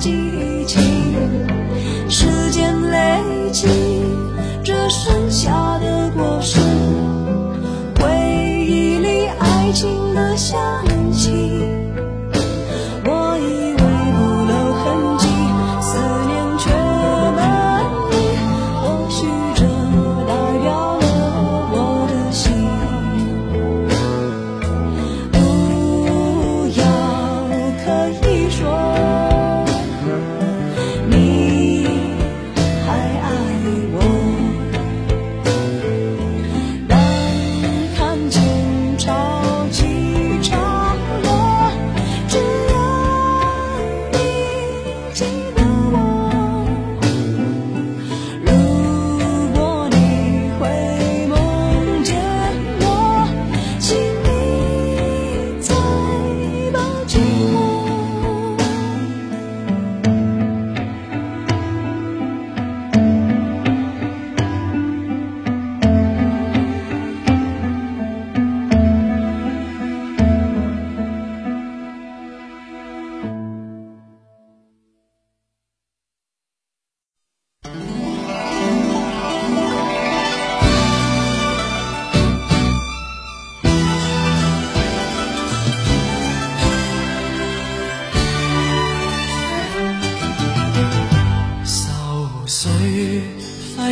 激情，时间累积，这剩下的果实，回忆里爱情的香。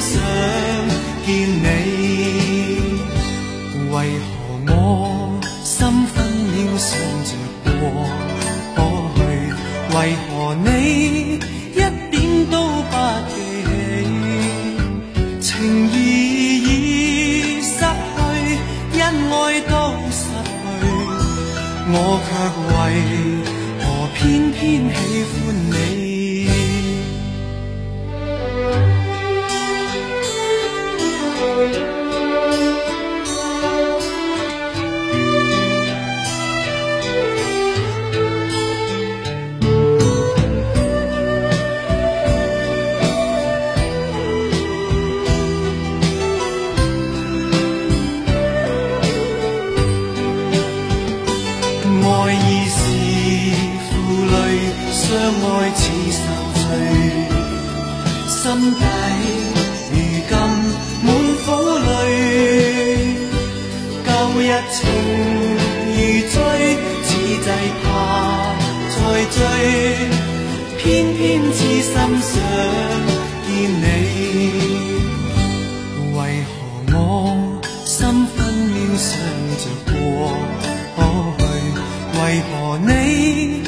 随。一情如追，此际怕再追，偏偏痴心想见你，为何我心分秒想着过去？为何你？